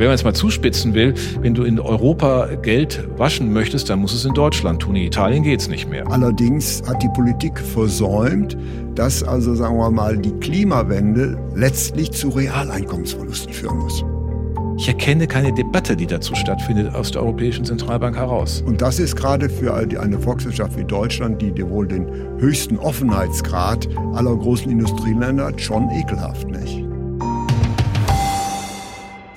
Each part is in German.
Wenn man es mal zuspitzen will, wenn du in Europa Geld waschen möchtest, dann muss es in Deutschland tun. In Italien geht es nicht mehr. Allerdings hat die Politik versäumt, dass also, sagen wir mal, die Klimawende letztlich zu Realeinkommensverlusten führen muss. Ich erkenne keine Debatte, die dazu stattfindet, aus der Europäischen Zentralbank heraus. Und das ist gerade für eine Volkswirtschaft wie Deutschland, die wohl den höchsten Offenheitsgrad aller großen Industrieländer hat, schon ekelhaft, nicht?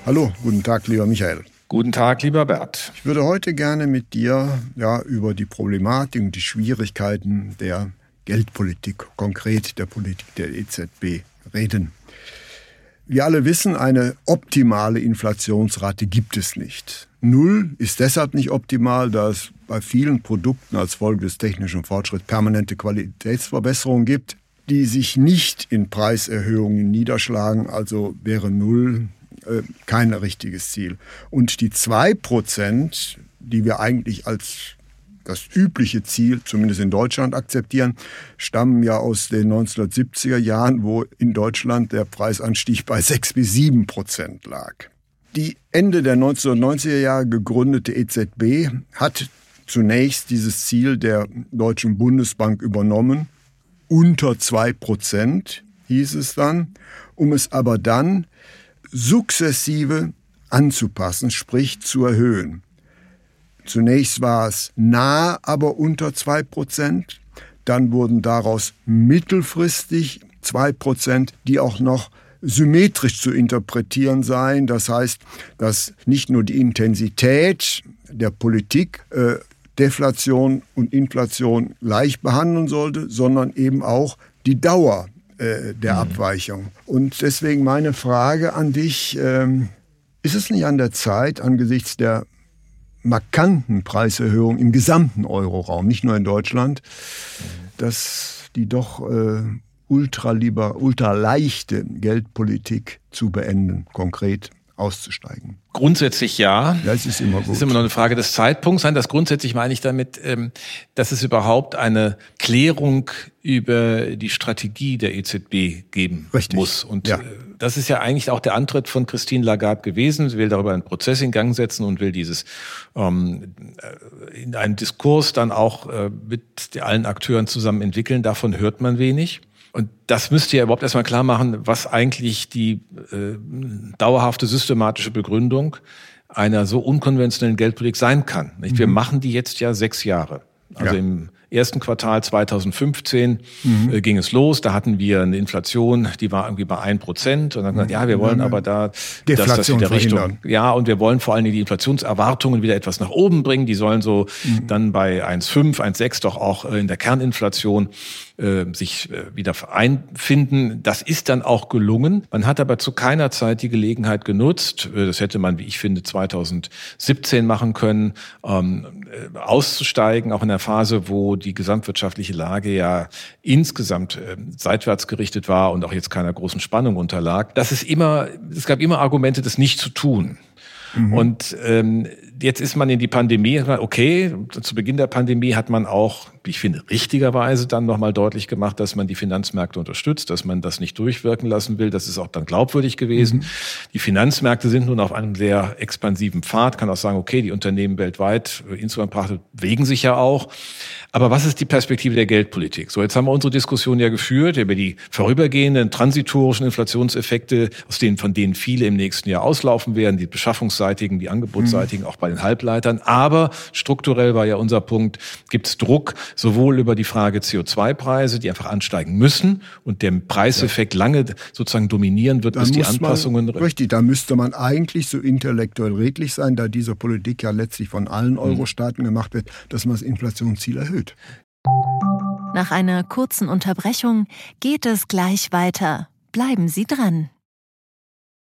Hallo, guten Tag, lieber Michael. Guten Tag, lieber Bert. Ich würde heute gerne mit dir ja, über die Problematik und die Schwierigkeiten der Geldpolitik, konkret der Politik der EZB, reden. Wir alle wissen, eine optimale Inflationsrate gibt es nicht. Null ist deshalb nicht optimal, da es bei vielen Produkten als Folge des technischen Fortschritts permanente Qualitätsverbesserungen gibt, die sich nicht in Preiserhöhungen niederschlagen. Also wäre Null kein richtiges Ziel. Und die zwei Prozent, die wir eigentlich als das übliche Ziel, zumindest in Deutschland, akzeptieren, stammen ja aus den 1970er Jahren, wo in Deutschland der Preisanstieg bei 6 bis 7 Prozent lag. Die Ende der 1990er Jahre gegründete EZB hat zunächst dieses Ziel der Deutschen Bundesbank übernommen. Unter 2 Prozent hieß es dann, um es aber dann sukzessive anzupassen, sprich zu erhöhen. Zunächst war es nah, aber unter zwei Prozent. Dann wurden daraus mittelfristig zwei Prozent, die auch noch symmetrisch zu interpretieren seien. Das heißt, dass nicht nur die Intensität der Politik äh, Deflation und Inflation gleich behandeln sollte, sondern eben auch die Dauer äh, der mhm. Abweichung. Und deswegen meine Frage an dich, ähm, ist es nicht an der Zeit, angesichts der markanten Preiserhöhung im gesamten Euroraum, nicht nur in Deutschland, dass die doch äh, ultraliber, ultraleichte Geldpolitik zu beenden, konkret auszusteigen? Grundsätzlich ja. Das ist immer gut. Das ist immer noch eine Frage des Zeitpunkts. Das grundsätzlich meine ich damit, ähm, dass es überhaupt eine Klärung über die Strategie der EZB geben Richtig. muss. Und ja. Äh, das ist ja eigentlich auch der Antritt von Christine Lagarde gewesen. Sie will darüber einen Prozess in Gang setzen und will dieses ähm, äh, in einen Diskurs dann auch äh, mit allen Akteuren zusammen entwickeln. Davon hört man wenig. Und das müsste ja überhaupt erstmal klar machen, was eigentlich die äh, dauerhafte systematische Begründung einer so unkonventionellen Geldpolitik sein kann. Nicht? Wir mhm. machen die jetzt ja sechs Jahre. Also ja. im ersten Quartal 2015 mhm. äh, ging es los. Da hatten wir eine Inflation, die war irgendwie bei ein Prozent. Und dann gesagt, ja, wir wollen aber da dass das wieder Richtung. Ja, und wir wollen vor allen Dingen die Inflationserwartungen wieder etwas nach oben bringen. Die sollen so mhm. dann bei 1,5, 1,6 doch auch äh, in der Kerninflation äh, sich äh, wieder einfinden. Das ist dann auch gelungen. Man hat aber zu keiner Zeit die Gelegenheit genutzt, das hätte man, wie ich finde, 2017 machen können, ähm, äh, auszusteigen, auch in der Phase, wo die gesamtwirtschaftliche Lage ja insgesamt äh, seitwärts gerichtet war und auch jetzt keiner großen Spannung unterlag. Das ist immer, es gab immer Argumente, das nicht zu tun. Mhm. Und ähm, jetzt ist man in die Pandemie, okay, zu Beginn der Pandemie hat man auch, ich finde, richtigerweise dann nochmal deutlich gemacht, dass man die Finanzmärkte unterstützt, dass man das nicht durchwirken lassen will. Das ist auch dann glaubwürdig gewesen. Mhm. Die Finanzmärkte sind nun auf einem sehr expansiven Pfad, kann auch sagen, okay, die Unternehmen weltweit, äh, insgesamt bewegen sich ja auch. Aber was ist die Perspektive der Geldpolitik? So, jetzt haben wir unsere Diskussion ja geführt über die vorübergehenden transitorischen Inflationseffekte, aus denen, von denen viele im nächsten Jahr auslaufen werden, die beschaffungsseitigen, die angebotsseitigen, mhm. auch bei den Halbleitern. Aber strukturell war ja unser Punkt, gibt es Druck sowohl über die Frage CO2-Preise, die einfach ansteigen müssen und der Preiseffekt ja. lange sozusagen dominieren wird, da bis die Anpassungen. Man, richtig, da müsste man eigentlich so intellektuell redlich sein, da diese Politik ja letztlich von allen mhm. Euro-Staaten gemacht wird, dass man das Inflationsziel erhöht. Nach einer kurzen Unterbrechung geht es gleich weiter. Bleiben Sie dran.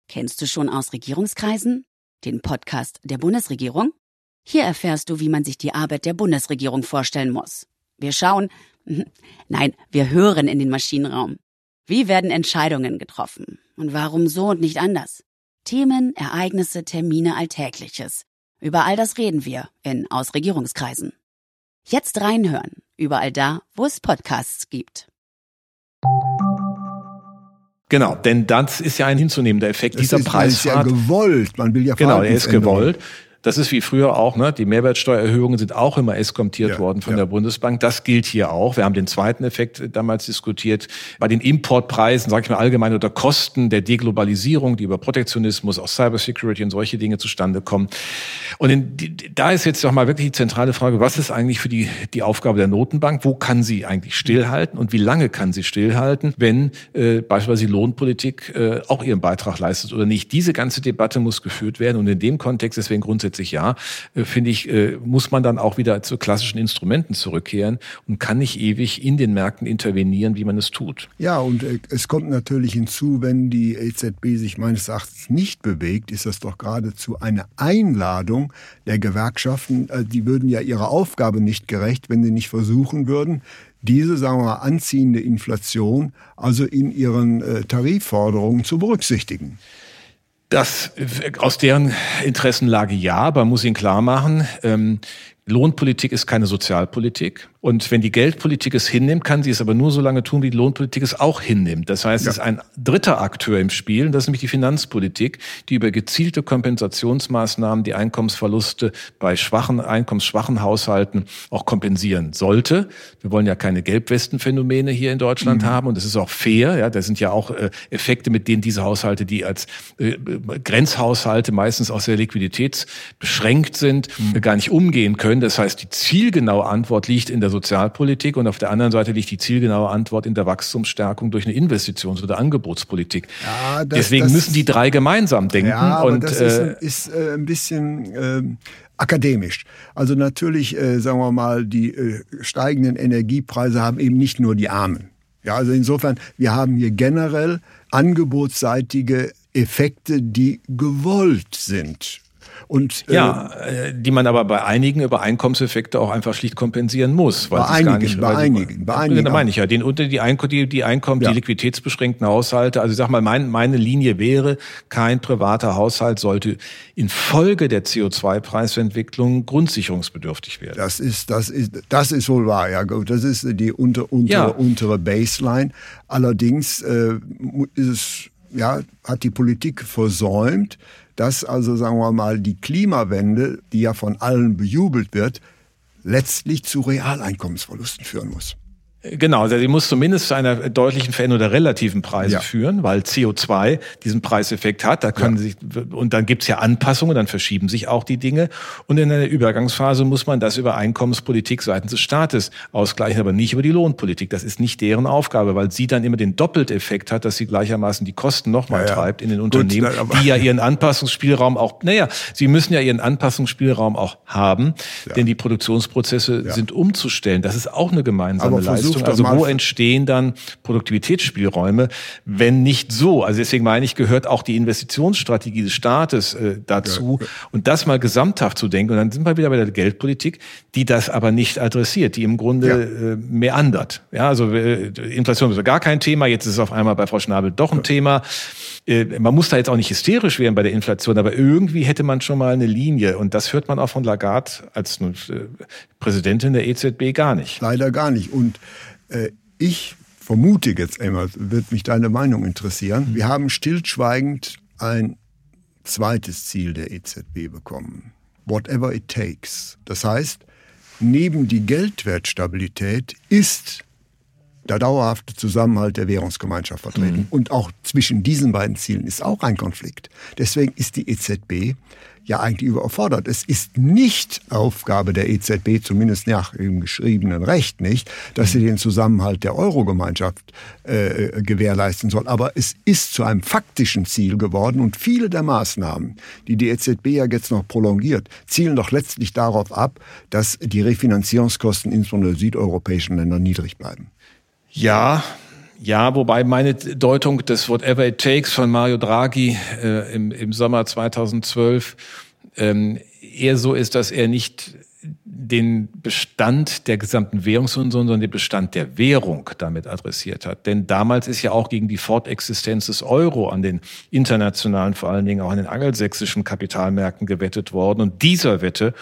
Kennst du schon aus Regierungskreisen? Den Podcast der Bundesregierung? Hier erfährst du, wie man sich die Arbeit der Bundesregierung vorstellen muss. Wir schauen, nein, wir hören in den Maschinenraum. Wie werden Entscheidungen getroffen? Und warum so und nicht anders? Themen, Ereignisse, Termine, Alltägliches. Über all das reden wir in Ausregierungskreisen. Jetzt reinhören, überall da, wo es Podcasts gibt. Genau, denn das ist ja ein hinzunehmender Effekt das dieser ist, Preisfahrt. ist ja gewollt. Man will ja Genau, er ist gewollt. Das ist wie früher auch, ne? Die Mehrwertsteuererhöhungen sind auch immer eskontiert Ja, worden von ja. der Bundesbank. Das gilt hier auch. Wir haben den zweiten Effekt damals diskutiert. Bei den Importpreisen, sage ich mal allgemein, oder Kosten der Deglobalisierung, die über Protektionismus, auch Cybersecurity und solche Dinge zustande kommen. Und in, die, da ist jetzt doch mal wirklich die zentrale Frage, was ist eigentlich für die, die Aufgabe der Notenbank? Wo kann sie eigentlich stillhalten und wie lange kann sie stillhalten, wenn äh, beispielsweise die Lohnpolitik äh, auch ihren Beitrag leistet oder nicht? Diese ganze Debatte muss geführt werden und in dem Kontext, deswegen grundsätzlich ja, äh, finde ich, äh, muss man dann auch wieder zu klassischen Instrumenten zurückkehren und kann nicht ewig in den Märkten intervenieren, wie man es tut. Ja, und äh, es kommt natürlich hinzu, wenn die EZB sich meines Erachtens nicht bewegt, ist das doch geradezu eine Einladung der Gewerkschaften. Die würden ja ihrer Aufgabe nicht gerecht, wenn sie nicht versuchen würden, diese, sagen wir mal, anziehende Inflation also in ihren Tarifforderungen zu berücksichtigen. Das aus deren Interessenlage ja, aber man muss ihnen klar machen, ähm, Lohnpolitik ist keine Sozialpolitik. Und wenn die Geldpolitik es hinnimmt, kann sie es aber nur so lange tun, wie die Lohnpolitik es auch hinnimmt. Das heißt, Ja. es ist ein dritter Akteur im Spiel, und das ist nämlich die Finanzpolitik, die über gezielte Kompensationsmaßnahmen die Einkommensverluste bei schwachen, einkommensschwachen Haushalten auch kompensieren sollte. Wir wollen ja keine Gelbwestenphänomene hier in Deutschland haben und es ist auch fair. Ja, da sind ja auch äh, Effekte, mit denen diese Haushalte, die als äh, Grenzhaushalte meistens auch sehr liquiditätsbeschränkt sind, äh, gar nicht umgehen können. Das heißt, die zielgenaue Antwort liegt in der Sozialpolitik und auf der anderen Seite liegt die zielgenaue Antwort in der Wachstumsstärkung durch eine Investitions- oder Angebotspolitik. Ja, das- Deswegen das- müssen die drei gemeinsam denken. Ja, aber und, das äh, ist, ist äh, ein bisschen ähm, akademisch. Also natürlich, äh, sagen wir mal, die äh, steigenden Energiepreise haben eben nicht nur die Armen. Ja, also insofern, wir haben hier generell angebotsseitige Effekte, die gewollt sind. Und äh, Ja, äh, die man aber bei einigen über Einkommenseffekte auch einfach schlicht kompensieren muss. Weil Bei es gar einigen, nicht, bei sie- einigen, bei einigen Da meine ich ja, den, unter die, Einko die, die Einkommen, Ja. die liquiditätsbeschränkten Haushalte. Also ich sag mal, mein, meine Linie wäre, kein privater Haushalt sollte infolge der CO2-Preisentwicklung grundsicherungsbedürftig werden. Das ist, das ist, das ist wohl wahr, ja gut. Das ist die unter, untere, Ja. untere Baseline. Allerdings äh, ist es, ja, hat die Politik versäumt, dass also, sagen wir mal, die Klimawende, die ja von allen bejubelt wird, letztlich zu Realeinkommensverlusten führen muss. Genau, also sie muss zumindest zu einer deutlichen Veränderung der relativen Preise Ja. führen, weil CO2 diesen Preiseffekt hat. Da können sich und dann gibt's ja Anpassungen, dann verschieben sich auch die Dinge. Und in einer Übergangsphase muss man das über Einkommenspolitik seitens des Staates ausgleichen, aber nicht über die Lohnpolitik. Das ist nicht deren Aufgabe, weil sie dann immer den Doppelteffekt hat, dass sie gleichermaßen die Kosten nochmal Ja, ja. treibt in den Gut, Unternehmen, aber- die ja ihren Anpassungsspielraum auch, naja, sie müssen ja ihren Anpassungsspielraum auch haben, denn die Produktionsprozesse sind umzustellen. Das ist auch eine gemeinsame versuch Leistung. Also wo entstehen dann Produktivitätsspielräume, wenn nicht so? Also deswegen meine ich, gehört auch die Investitionsstrategie des Staates äh, dazu und das mal gesamthaft zu denken. Und dann sind wir wieder bei der Geldpolitik, die das aber nicht adressiert, die im Grunde Ja. äh, meandert. Ja, also äh, Inflation ist gar kein Thema. Jetzt ist es auf einmal bei Frau Schnabel doch ein Thema. Äh, man muss da jetzt auch nicht hysterisch werden bei der Inflation, aber irgendwie hätte man schon mal eine Linie. Und das hört man auch von Lagarde als äh, Präsidentin der EZB gar nicht. Leider gar nicht. Und äh, ich vermute jetzt einmal, wird mich deine Meinung interessieren. Wir haben stillschweigend ein zweites Ziel der EZB bekommen. Whatever it takes. Das heißt, neben die Geldwertstabilität ist der dauerhafte Zusammenhalt der Währungsgemeinschaft vertreten. Und auch zwischen diesen beiden Zielen ist auch ein Konflikt. Deswegen ist die EZB ja eigentlich überfordert. Es ist nicht Aufgabe der EZB, zumindest nach dem geschriebenen Recht nicht, dass sie den Zusammenhalt der Eurogemeinschaft äh, gewährleisten soll. Aber es ist zu einem faktischen Ziel geworden und viele der Maßnahmen, die die EZB ja jetzt noch prolongiert, zielen doch letztlich darauf ab, dass die Refinanzierungskosten insbesondere der südeuropäischen Länder niedrig bleiben. Ja, Ja, wobei meine Deutung des Whatever It Takes von Mario Draghi äh, im, im Sommer 2012 ähm, eher so ist, dass er nicht den Bestand der gesamten Währungsunion, sondern den Bestand der Währung damit adressiert hat. Denn damals ist ja auch gegen die Fortexistenz des Euro an den internationalen, vor allen Dingen auch an den angelsächsischen Kapitalmärkten gewettet worden. Und dieser Wette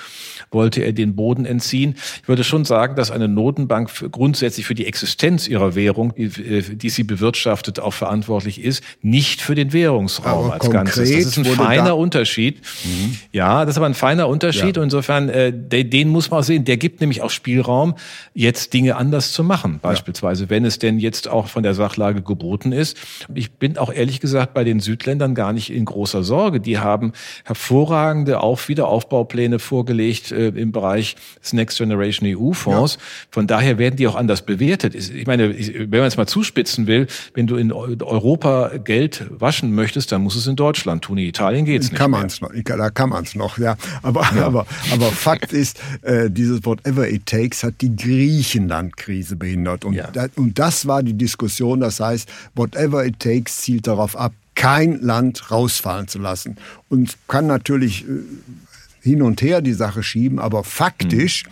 wollte er den Boden entziehen. Ich würde schon sagen, dass eine Notenbank grundsätzlich für die Existenz ihrer Währung, die, die, sie bewirtschaftet, auch verantwortlich ist, nicht für den Währungsraum aber als Ganzes. Das ist ein feiner da Unterschied. Mhm. Ja, das ist aber ein feiner Unterschied. Ja. Und insofern, äh, den muss man auch sehen. Der gibt nämlich auch Spielraum, jetzt Dinge anders zu machen. Beispielsweise, ja. wenn es denn jetzt auch von der Sachlage geboten ist. Ich bin auch ehrlich gesagt bei den Südländern gar nicht in großer Sorge. Die haben hervorragende auch Wiederaufbaupläne vorgelegt äh, im Bereich des Next Generation EU-Fonds. Ja. Von daher werden die auch anders bewertet. Ich meine, wenn man es mal zuspitzen will, wenn du in Europa Geld waschen möchtest, dann muss es in Deutschland tun. In Italien geht's nicht. Kann man es noch, da kann man es noch, ja. Aber, ja. aber, aber Fakt ist, äh, dieses Whatever it takes hat die Griechenland-Krise behindert. Und, ja. da, und das war die Diskussion. Das heißt, whatever it takes zielt darauf ab, kein Land rausfallen zu lassen. Und kann natürlich äh, hin und her die Sache schieben, aber faktisch mhm.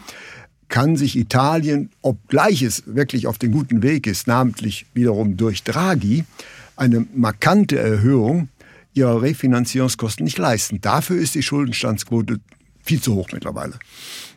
kann sich Italien, obgleich es wirklich auf dem guten Weg ist, namentlich wiederum durch Draghi, eine markante Erhöhung ihrer Refinanzierungskosten nicht leisten. Dafür ist die Schuldenstandsquote viel zu hoch mittlerweile.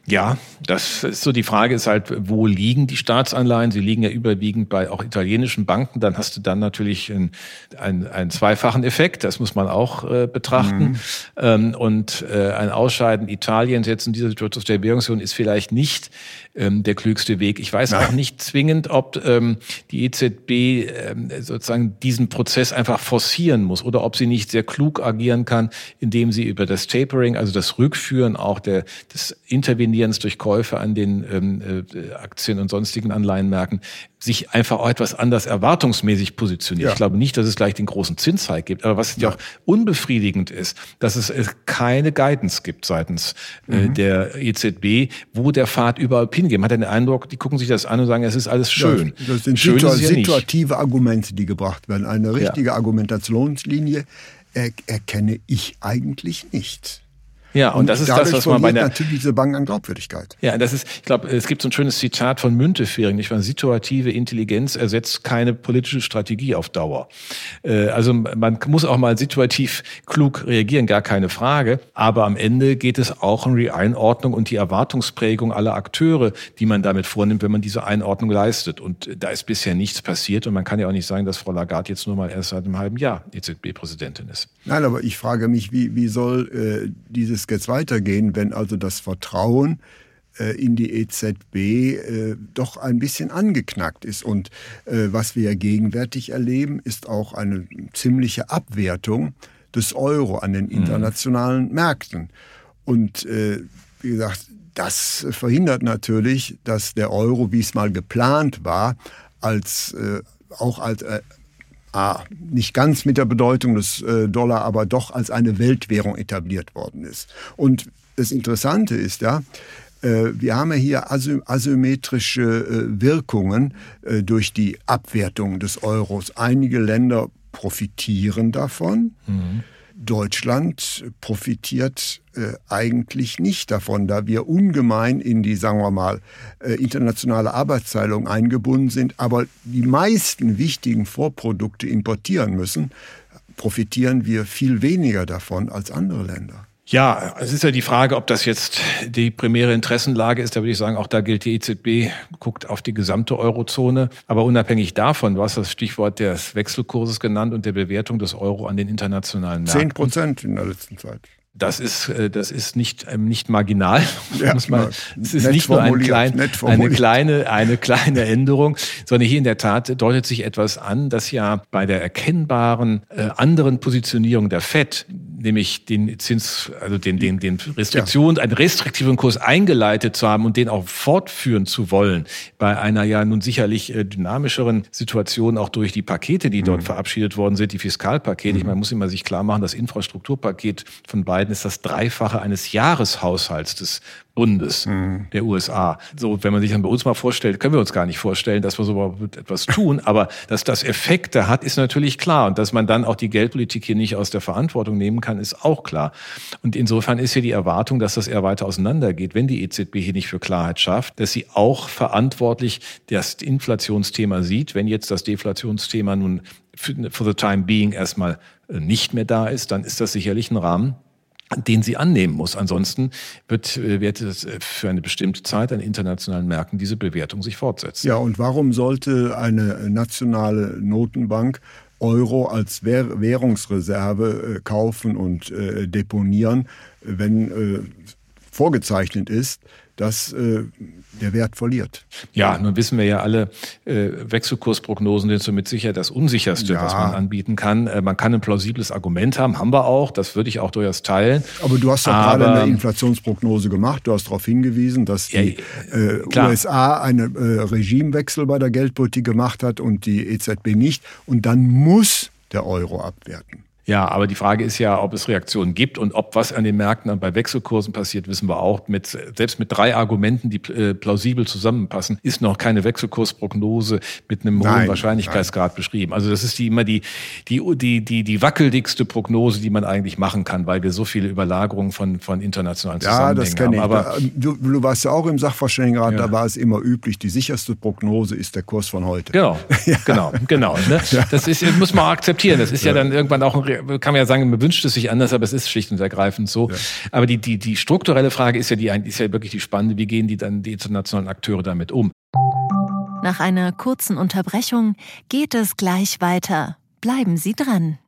Ja, das ist so die Frage ist halt, wo liegen die Staatsanleihen? Sie liegen ja überwiegend bei auch italienischen Banken. Dann hast du dann natürlich einen, einen, einen zweifachen Effekt. Das muss man auch äh, betrachten. Mhm. Ähm, und äh, ein Ausscheiden Italiens jetzt in dieser Situation der Währungsunion ist vielleicht nicht ähm, der klügste Weg. Ich weiß Nein. auch nicht zwingend, ob ähm, die EZB ähm, sozusagen diesen Prozess einfach forcieren muss oder ob sie nicht sehr klug agieren kann, indem sie über das Tapering, also das Rückführen auch der, des Intervenierens durch Käufe an den ähm, äh, Aktien und sonstigen Anleihenmärkten sich einfach auch etwas anders erwartungsmäßig positioniert. Ja. Ich glaube nicht, dass es gleich den großen Zinshike gibt, aber was ja auch unbefriedigend ist, dass es keine Guidance gibt seitens äh, mhm. der EZB, wo der Pfad überall hingeht. Man hat den Eindruck, die gucken sich das an und sagen, es ist alles schön. Ja, das sind schön situa situative ja Argumente, die gebracht werden. Eine richtige Argumentationslinie er erkenne ich eigentlich nicht. Ja, und, und das ist das, was man bei der natürlich diese Bank an Glaubwürdigkeit. Ja, das ist, ich glaube, es gibt so ein schönes Zitat von Müntefering, nicht wahr? Situative Intelligenz ersetzt keine politische Strategie auf Dauer. Äh, also man muss auch mal situativ klug reagieren, gar keine Frage. Aber am Ende geht es auch um die Einordnung und die Erwartungsprägung aller Akteure, die man damit vornimmt, wenn man diese Einordnung leistet. Und da ist bisher nichts passiert. Und man kann ja auch nicht sagen, dass Frau Lagarde jetzt nur mal erst seit einem halben Jahr EZB-Präsidentin ist. Nein, aber ich frage mich, wie, wie soll äh, dieses jetzt weitergehen, wenn also das Vertrauen äh, in die EZB äh, doch ein bisschen angeknackt ist. Und äh, was wir gegenwärtig erleben, ist auch eine ziemliche Abwertung des Euro an den mhm. internationalen. Märkten. Und wie gesagt, das verhindert natürlich, dass der Euro, wie es mal geplant war, als auch als ah, nicht ganz mit der Bedeutung des äh, Dollar, aber doch als eine Weltwährung etabliert worden ist. Und das Interessante ist ja, äh, wir haben ja hier asymmetrische äh, Wirkungen durch die Abwertung des Euros. Einige Länder profitieren davon. Mhm. Deutschland profitiert äh, eigentlich nicht davon, da wir ungemein in die, sagen wir mal, äh, internationale Arbeitsteilung eingebunden sind, aber die meisten wichtigen Vorprodukte importieren müssen, profitieren wir viel weniger davon als andere Länder. Ja, es ist ja die Frage, ob das jetzt die primäre Interessenlage ist. Da würde ich sagen, auch da gilt die EZB, guckt auf die gesamte Eurozone. Aber unabhängig davon, du hast das Stichwort des Wechselkurses genannt und der Bewertung des Euro an den internationalen Märkten. Zehn Prozent in der letzten Zeit. Das ist, äh, das ist nicht, ähm, nicht marginal. Ja, muss man, es ist nicht nur ein klein, eine kleine, eine kleine Änderung, sondern hier in der Tat deutet sich etwas an, dass ja bei der erkennbaren äh, anderen Positionierung der FED nämlich den Zins, also den, den, den Restriktionen, ja. einen restriktiven Kurs eingeleitet zu haben und den auch fortführen zu wollen, bei einer ja nun sicherlich äh, dynamischeren Situation auch durch die Pakete, die dort mhm. verabschiedet worden sind, die Fiskalpakete. Mhm. Ich meine, man muss immer sich klar machen, das Infrastrukturpaket von beiden ist das Dreifache eines Jahreshaushalts des Bundes mhm. der USA. So, wenn man sich dann bei uns mal vorstellt, können wir uns gar nicht vorstellen, dass wir so etwas tun. Aber dass das Effekte hat, ist natürlich klar. Und dass man dann auch die Geldpolitik hier nicht aus der Verantwortung nehmen kann, ist auch klar. Und insofern ist hier die Erwartung, dass das eher weiter auseinandergeht, wenn die EZB hier nicht für Klarheit schafft, dass sie auch verantwortlich das Inflationsthema sieht. Wenn jetzt das Deflationsthema nun for the time being erstmal nicht mehr da ist, dann ist das sicherlich ein Rahmen, den sie annehmen muss. Ansonsten wird, äh, wird es äh, für eine bestimmte Zeit an internationalen Märkten diese Bewertung sich fortsetzen. Ja, und warum sollte eine nationale Notenbank Euro als Währungsreserve äh, kaufen und deponieren, wenn vorgezeichnet ist, dass äh, der Wert verliert. Ja, nun wissen wir ja alle, äh, Wechselkursprognosen sind somit sicher das unsicherste, ja. was man anbieten kann. Äh, man kann ein plausibles Argument haben, haben wir auch, das würde ich auch durchaus teilen. Aber du hast doch gerade eine Inflationsprognose gemacht, du hast darauf hingewiesen, dass die ja, äh, USA einen äh, Regimewechsel bei der Geldpolitik gemacht hat und die EZB nicht. Und dann muss der Euro abwerten. Ja, aber die Frage ist ja, ob es Reaktionen gibt und ob was an den Märkten und bei Wechselkursen passiert, wissen wir auch. Mit, selbst mit drei Argumenten, die äh, plausibel zusammenpassen, ist noch keine Wechselkursprognose mit einem nein, hohen Wahrscheinlichkeitsgrad nein. beschrieben. Also das ist die immer die, die, die, die, die wackeligste Prognose, die man eigentlich machen kann, weil wir so viele Überlagerungen von, von internationalen Zusammenhängen ja, das kenne haben. Ich. Aber du, du warst ja auch im Sachverständigenrat, ja. da war es immer üblich, die sicherste Prognose ist der Kurs von heute. Genau, ja. genau, genau. Ne? Das ist, muss man auch akzeptieren. Das ist ja, ja dann irgendwann auch ein kann man ja sagen, man wünscht es sich anders, aber es ist schlicht und ergreifend so. Ja. Aber die, die, die strukturelle Frage ist ja, die, ist ja wirklich die spannende, wie gehen die dann die internationalen Akteure damit um? Nach einer kurzen Unterbrechung geht es gleich weiter. Bleiben Sie dran.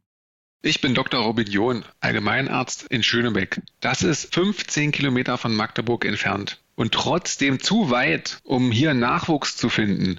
Ich bin Dr. Robin John, Allgemeinarzt in Schönebeck. Das ist 15 Kilometer von Magdeburg entfernt und trotzdem zu weit, um hier Nachwuchs zu finden.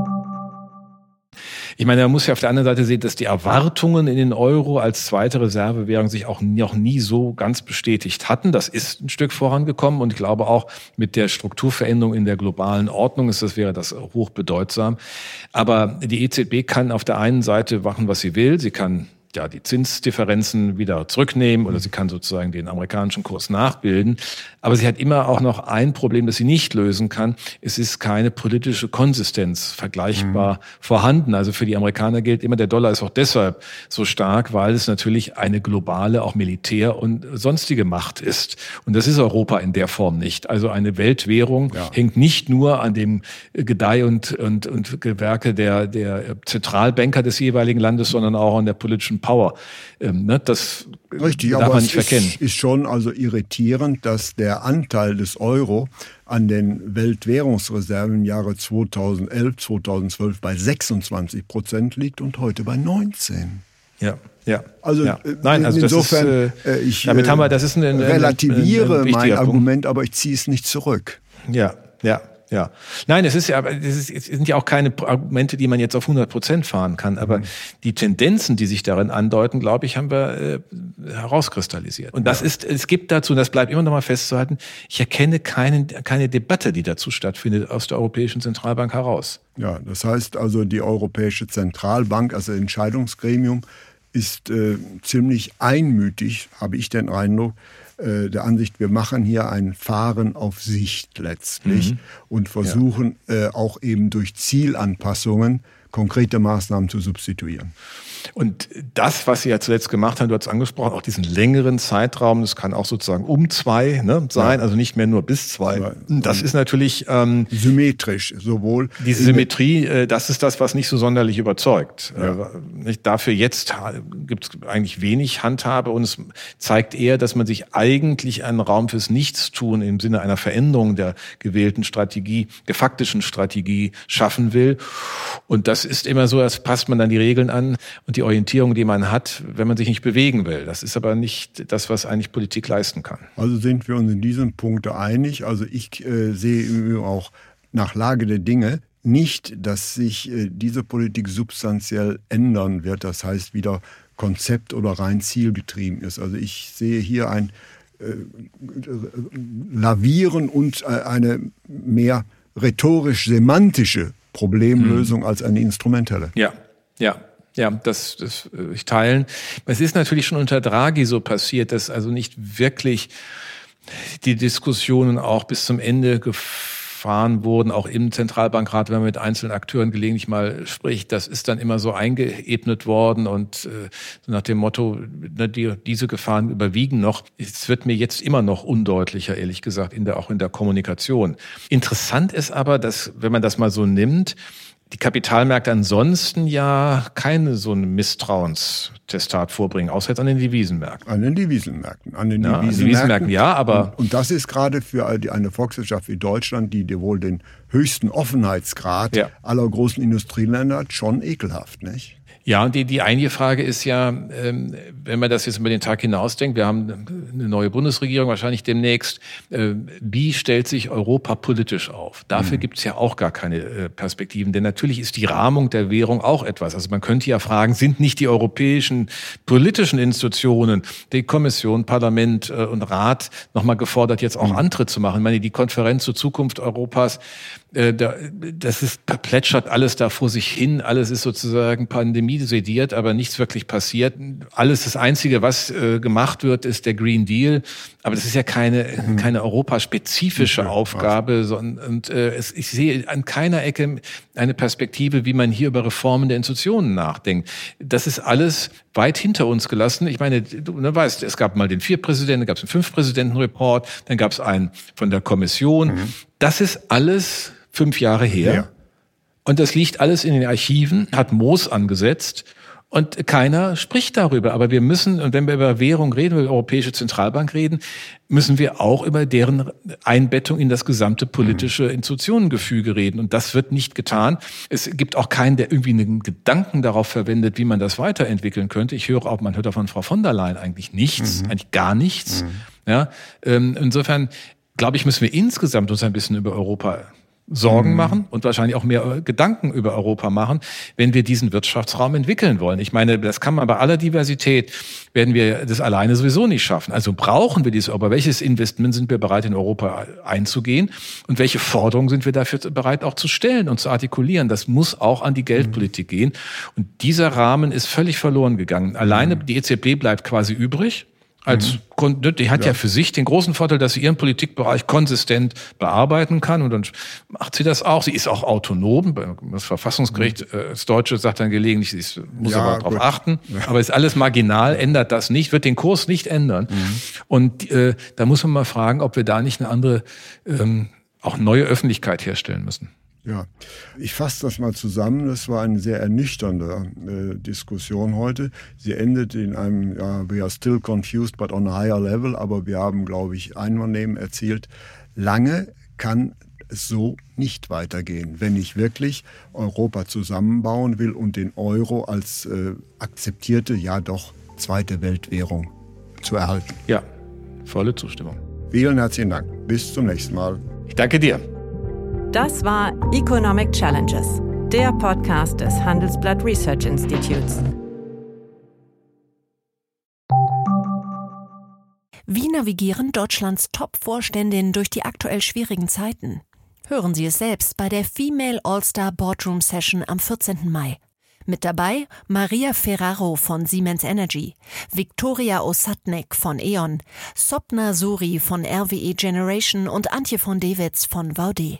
Ich meine, man muss ja auf der anderen Seite sehen, dass die Erwartungen in den Euro als zweite Reservewährung sich auch noch nie so ganz bestätigt hatten. Das ist ein Stück vorangekommen und ich glaube auch mit der Strukturveränderung in der globalen Ordnung ist das wäre das hochbedeutsam. Aber die EZB kann auf der einen Seite machen, was sie will. Sie kann ja, die Zinsdifferenzen wieder zurücknehmen oder sie kann sozusagen den amerikanischen Kurs nachbilden. Aber sie hat immer auch noch ein Problem, das sie nicht lösen kann. Es ist keine politische Konsistenz vergleichbar mhm. vorhanden. Also für die Amerikaner gilt immer, der Dollar ist auch deshalb so stark, weil es natürlich eine globale, auch Militär- und sonstige Macht ist. Und das ist Europa in der Form nicht. Also eine Weltwährung ja. hängt nicht nur an dem Gedeih und, und, und Gewerke der, der Zentralbanker des jeweiligen Landes, sondern auch an der politischen Power. Ähm, ne? Das Richtig, darf aber man nicht es verkennen. Ist, ist schon also irritierend, dass der Anteil des Euro an den Weltwährungsreserven im Jahre 2011, 2012 bei 26 Prozent liegt und heute bei 19. Ja. Ja. Also, ja. Äh, Nein, also insofern, ist, äh, ich damit haben wir, das ist ein, ein, relativiere ein, ein mein Argument, aber ich ziehe es nicht zurück. Ja, ja. Ja, nein, es ist ja, es, ist, es sind ja auch keine Argumente, die man jetzt auf 100 Prozent fahren kann. Aber mhm. die Tendenzen, die sich darin andeuten, glaube ich, haben wir äh, herauskristallisiert. Und das ja. ist, es gibt dazu, und das bleibt immer noch mal festzuhalten, ich erkenne keinen, keine Debatte, die dazu stattfindet aus der Europäischen Zentralbank heraus. Ja, das heißt also, die Europäische Zentralbank, also Entscheidungsgremium, ist äh, ziemlich einmütig, habe ich den Eindruck, äh, der Ansicht, wir machen hier ein Fahren auf Sicht letztlich mhm. und versuchen ja. äh, auch eben durch Zielanpassungen konkrete Maßnahmen zu substituieren. Und das, was Sie ja zuletzt gemacht haben, du hast angesprochen, auch diesen längeren Zeitraum, das kann auch sozusagen um zwei ne, sein, ja. also nicht mehr nur bis zwei. Das ist natürlich ähm, symmetrisch, sowohl. Diese Symmetrie, äh, das ist das, was nicht so sonderlich überzeugt. Ja. Äh, dafür jetzt gibt es eigentlich wenig Handhabe und es zeigt eher, dass man sich eigentlich einen Raum fürs Nichtstun im Sinne einer Veränderung der gewählten Strategie, der faktischen Strategie schaffen will. Und das ist immer so, als passt man dann die Regeln an die Orientierung, die man hat, wenn man sich nicht bewegen will. Das ist aber nicht das, was eigentlich Politik leisten kann. Also sind wir uns in diesem Punkt einig. Also ich äh, sehe auch nach Lage der Dinge nicht, dass sich äh, diese Politik substanziell ändern wird. Das heißt wieder konzept- oder rein zielgetrieben ist. Also ich sehe hier ein äh, Lavieren und äh, eine mehr rhetorisch-semantische Problemlösung mhm. als eine instrumentelle. Ja, ja. Ja, das, das äh, ich teilen. Es ist natürlich schon unter Draghi so passiert, dass also nicht wirklich die Diskussionen auch bis zum Ende gefahren wurden, auch im Zentralbankrat, wenn man mit einzelnen Akteuren gelegentlich mal spricht, das ist dann immer so eingeebnet worden und äh, nach dem Motto, ne, die, diese Gefahren überwiegen noch. Es wird mir jetzt immer noch undeutlicher, ehrlich gesagt, in der, auch in der Kommunikation. Interessant ist aber, dass, wenn man das mal so nimmt, die Kapitalmärkte ansonsten ja keine so ein Misstrauenstestat vorbringen, außer jetzt an den Devisenmärkten. An den Devisenmärkten. An den ja, Devisenmärkten, Devisenmärkten ja, aber. Und, und, das ist gerade für eine Volkswirtschaft wie Deutschland, die wohl den höchsten Offenheitsgrad ja. aller großen Industrieländer hat, schon ekelhaft, nicht? Ja, und die, die einige Frage ist ja, ähm, wenn man das jetzt über den Tag hinausdenkt, wir haben eine neue Bundesregierung wahrscheinlich demnächst, äh, wie stellt sich Europa politisch auf? Dafür mhm. gibt es ja auch gar keine äh, Perspektiven, denn natürlich ist die Rahmung der Währung auch etwas. Also man könnte ja fragen, sind nicht die europäischen politischen Institutionen, die Kommission, Parlament äh, und Rat nochmal gefordert, jetzt auch mhm. Antritt zu machen? Ich meine, die Konferenz zur Zukunft Europas, da, das ist, plätschert alles da vor sich hin, alles ist sozusagen Pandemie sediert, aber nichts wirklich passiert. Alles das Einzige, was äh, gemacht wird, ist der Green Deal, aber das ist ja keine, mhm. keine europaspezifische Aufgabe, sondern und, äh, es, ich sehe an keiner Ecke eine Perspektive, wie man hier über Reformen der Institutionen nachdenkt. Das ist alles weit hinter uns gelassen. Ich meine, du ne, weißt, es gab mal den Vier-Präsidenten, gab es einen Fünf-Präsidenten-Report, dann gab es einen von der Kommission. Mhm. Das ist alles fünf Jahre her. Ja. Und das liegt alles in den Archiven, hat Moos angesetzt. Und keiner spricht darüber. Aber wir müssen, und wenn wir über Währung reden, über die Europäische Zentralbank reden, müssen wir auch über deren Einbettung in das gesamte politische Institutionengefüge reden. Und das wird nicht getan. Es gibt auch keinen, der irgendwie einen Gedanken darauf verwendet, wie man das weiterentwickeln könnte. Ich höre auch, man hört auch von Frau von der Leyen eigentlich nichts, mhm. eigentlich gar nichts. Mhm. Ja, ähm, insofern glaube ich, müssen wir insgesamt uns ein bisschen über Europa Sorgen mhm. machen und wahrscheinlich auch mehr äh, Gedanken über Europa machen, wenn wir diesen Wirtschaftsraum entwickeln wollen. Ich meine, das kann man bei aller Diversität, werden wir das alleine sowieso nicht schaffen. Also brauchen wir dieses Europa. Welches Investment sind wir bereit, in Europa einzugehen? Und welche Forderungen sind wir dafür bereit auch zu stellen und zu artikulieren? Das muss auch an die Geldpolitik mhm. gehen. Und dieser Rahmen ist völlig verloren gegangen. Alleine mhm. die EZB bleibt quasi übrig als mhm. die hat ja. ja. für sich den großen Vorteil, dass sie ihren Politikbereich konsistent bearbeiten kann und dann macht sie das auch. Sie ist auch autonom. Das Verfassungsgericht, mhm. Äh, das Deutsche sagt dann gelegentlich, sie ist, muss ja, aber darauf achten. Ja. Aber ist alles marginal, ändert das nicht, wird den Kurs nicht ändern. Mhm. Und äh, da muss man mal fragen, ob wir da nicht eine andere, ähm, auch neue Öffentlichkeit herstellen müssen. Ja, ich fasse das mal zusammen. Das war eine sehr ernüchternde äh, Diskussion heute. Sie endet in einem, ja, we are still confused, but on a higher level. Aber wir haben, glaube ich, Einvernehmen erzielt. Lange kann es so nicht weitergehen, wenn ich wirklich Europa zusammenbauen will und den Euro als äh, akzeptierte, ja doch zweite Weltwährung zu erhalten. Ja, volle Zustimmung. Vielen herzlichen Dank. Bis zum nächsten Mal. Ich danke dir. Das war Economic Challenges, der Podcast des Handelsblatt Research Institutes. Wie navigieren Deutschlands Top-Vorständinnen durch die aktuell schwierigen Zeiten? Hören Sie es selbst bei der Female All-Star Boardroom Session am 14. Mai. Mit dabei Maria Ferraro von Siemens Energy, Viktoria Osatnek von E.ON, Sopna Suri von RWE Generation und Antje von Dewitz von Vaude.